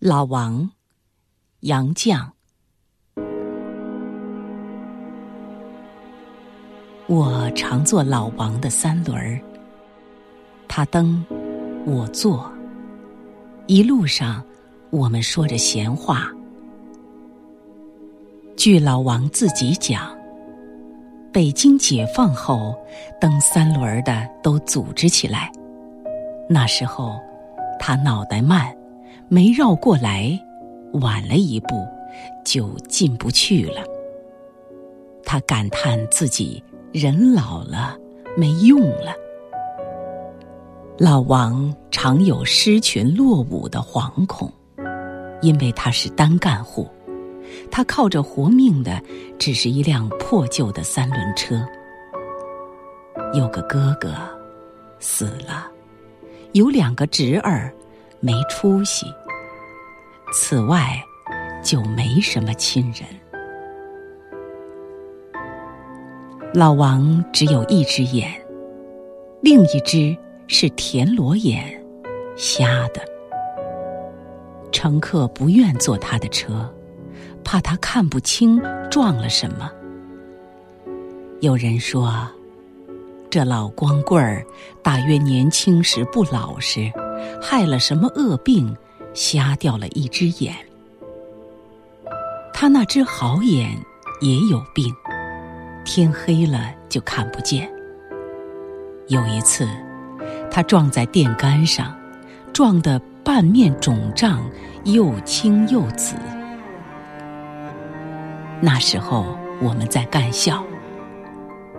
老王，杨绛。我常坐老王的三轮儿，他蹬，我坐。一路上，我们说着闲话。据老王自己讲，北京解放后，蹬三轮的都组织起来。那时候，他脑袋慢，没绕过来，晚了一步，就进不去了。他感叹自己。人老了，没用了。老王常有失群落伍的惶恐，因为他是单干户，他靠着活命的只是一辆破旧的三轮车。有个哥哥死了，有两个侄儿没出息，此外就没什么亲人。老王只有一只眼，另一只是田螺眼，瞎的。乘客不愿坐他的车，怕他看不清撞了什么。有人说，这老光棍儿大约年轻时不老实，害了什么恶病，瞎掉了一只眼。他那只好眼也有病。天黑了就看不见。有一次，他撞在电杆上，撞得半面肿胀，又青又紫。那时候我们在干校，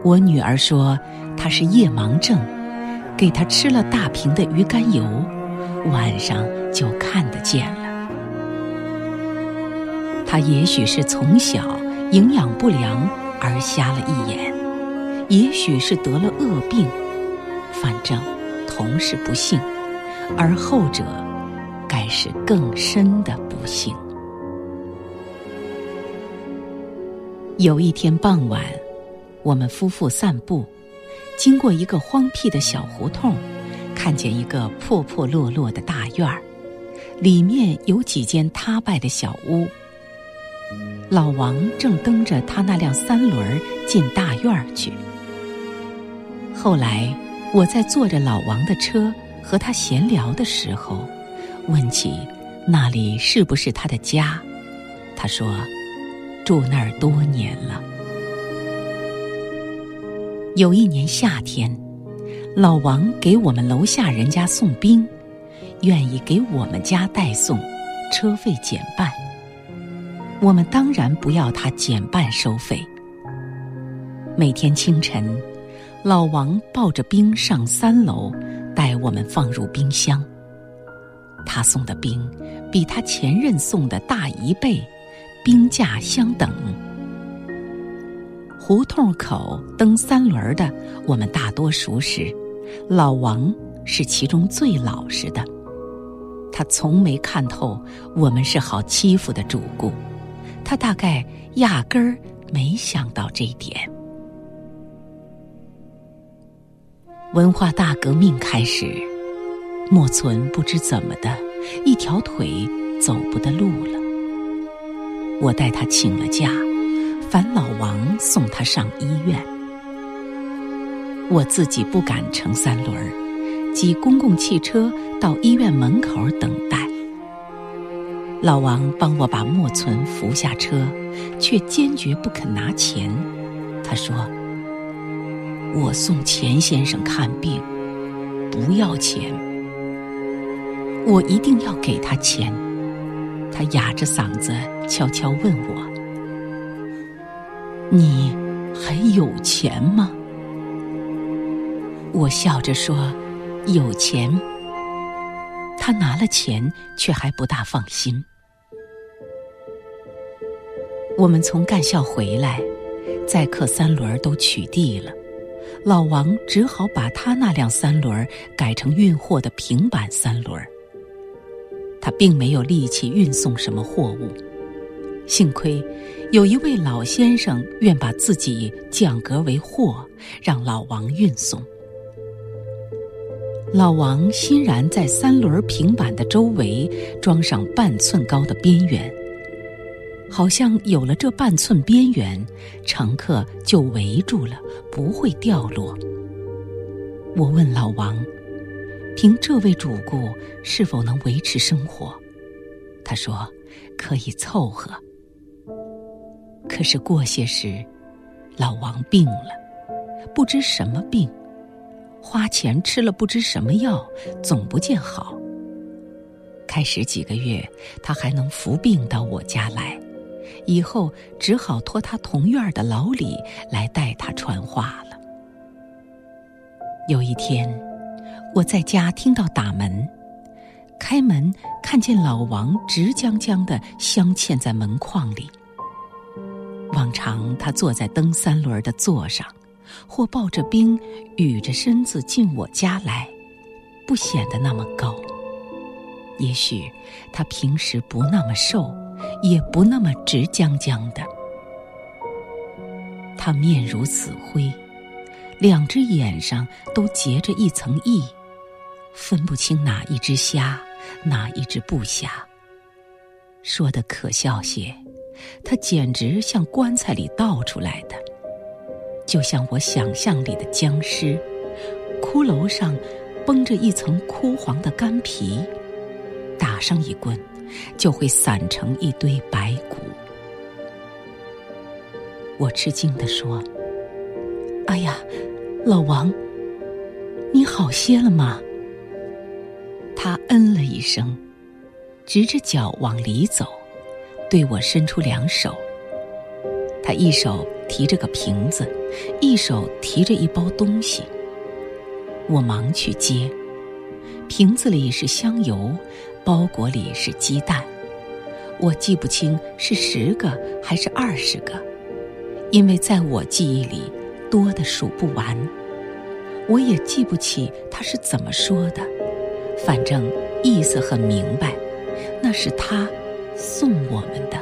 我女儿说他是夜盲症，给他吃了大瓶的鱼肝油，晚上就看得见了。他也许是从小营养不良。而瞎了一眼，也许是得了恶病，反正同是不幸，而后者该是更深的不幸。有一天傍晚，我们夫妇散步，经过一个荒僻的小胡同，看见一个破破落落的大院儿，里面有几间塌败的小屋。老王正蹬着他那辆三轮进大院儿去。后来，我在坐着老王的车和他闲聊的时候，问起那里是不是他的家，他说住那儿多年了。有一年夏天，老王给我们楼下人家送冰，愿意给我们家代送，车费减半。我们当然不要他减半收费。每天清晨，老王抱着冰上三楼，带我们放入冰箱。他送的冰比他前任送的大一倍，冰价相等。胡同口蹬三轮的，我们大多熟识。老王是其中最老实的，他从没看透我们是好欺负的主顾。他大概压根儿没想到这一点。文化大革命开始，莫存不知怎么的，一条腿走不得路了。我带他请了假，烦老王送他上医院。我自己不敢乘三轮儿，挤公共汽车到医院门口等待。老王帮我把莫存扶下车，却坚决不肯拿钱。他说：“我送钱先生看病，不要钱。我一定要给他钱。”他哑着嗓子悄悄问我：“你还有钱吗？”我笑着说：“有钱。”他拿了钱，却还不大放心。我们从干校回来，载客三轮都取缔了，老王只好把他那辆三轮改成运货的平板三轮。他并没有力气运送什么货物，幸亏有一位老先生愿把自己降格为货，让老王运送。老王欣然在三轮平板的周围装上半寸高的边缘，好像有了这半寸边缘，乘客就围住了，不会掉落。我问老王：“凭这位主顾是否能维持生活？”他说：“可以凑合。”可是过些时，老王病了，不知什么病。花钱吃了不知什么药，总不见好。开始几个月，他还能服病到我家来，以后只好托他同院的老李来代他传话了。有一天，我在家听到打门，开门看见老王直僵僵的镶嵌在门框里。往常他坐在蹬三轮的座上。或抱着冰，雨着身子进我家来，不显得那么高。也许他平时不那么瘦，也不那么直僵僵的。他面如死灰，两只眼上都结着一层翳，分不清哪一只瞎，哪一只不瞎。说的可笑些，他简直像棺材里倒出来的。就像我想象里的僵尸，骷髅上绷着一层枯黄的干皮，打上一棍，就会散成一堆白骨。我吃惊地说：“哎呀，老王，你好些了吗？”他嗯了一声，直着脚往里走，对我伸出两手。他一手提着个瓶子。一手提着一包东西，我忙去接。瓶子里是香油，包裹里是鸡蛋。我记不清是十个还是二十个，因为在我记忆里多的数不完。我也记不起他是怎么说的，反正意思很明白，那是他送我们的。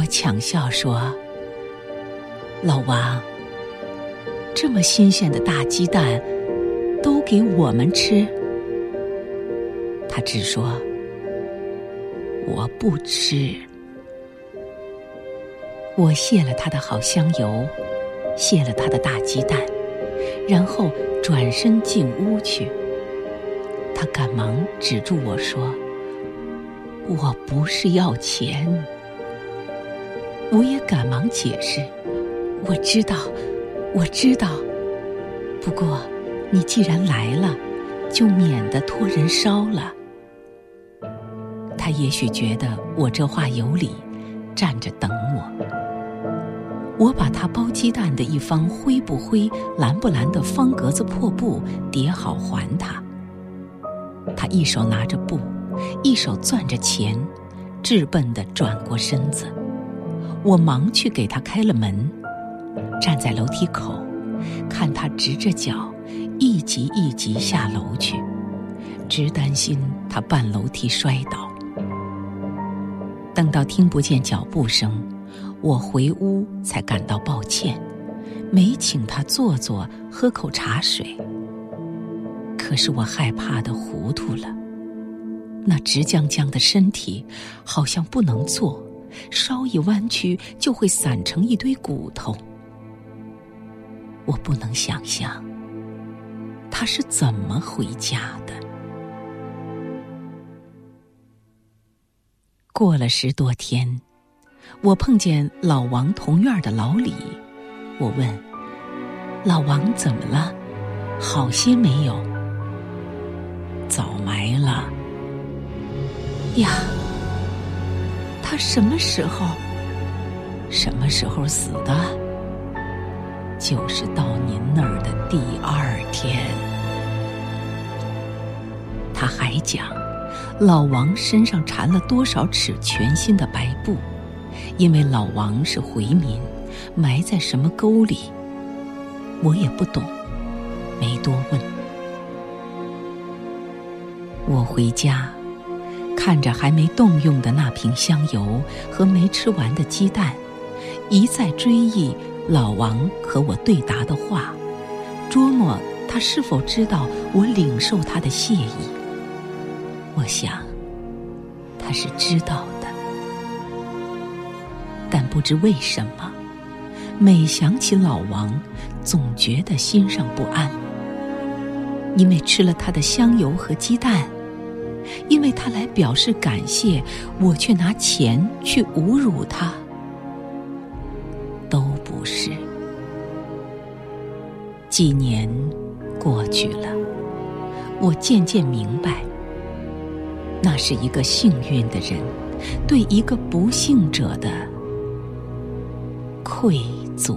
我抢笑说。老王，这么新鲜的大鸡蛋，都给我们吃？他只说：“我不吃。”我谢了他的好香油，谢了他的大鸡蛋，然后转身进屋去。他赶忙止住我说：“我不是要钱。”我也赶忙解释。我知道，我知道。不过，你既然来了，就免得托人烧了。他也许觉得我这话有理，站着等我。我把他包鸡蛋的一方灰不灰、蓝不蓝的方格子破布叠好还他。他一手拿着布，一手攥着钱，质笨地转过身子。我忙去给他开了门。站在楼梯口，看他直着脚，一级一级下楼去，直担心他半楼梯摔倒。等到听不见脚步声，我回屋才感到抱歉，没请他坐坐喝口茶水。可是我害怕的糊涂了，那直僵僵的身体好像不能坐，稍一弯曲就会散成一堆骨头。我不能想象他是怎么回家的。过了十多天，我碰见老王同院的老李，我问：“老王怎么了？好些没有？”早埋了。呀，什么时候？什么时候死的？就是到您那儿的第二天，他还讲，老王身上缠了多少尺全新的白布，因为老王是回民，埋在什么沟里，我也不懂，没多问。我回家，看着还没动用的那瓶香油和没吃完的鸡蛋，一再追忆。老王和我对答的话，琢磨他是否知道我领受他的谢意？我想，他是知道的，但不知为什么，每想起老王，总觉得心上不安。因为吃了他的香油和鸡蛋，因为他来表示感谢，我却拿钱去侮辱他，都不是。几年过去了，我渐渐明白，那是一个幸运的人对一个不幸者的愧疚。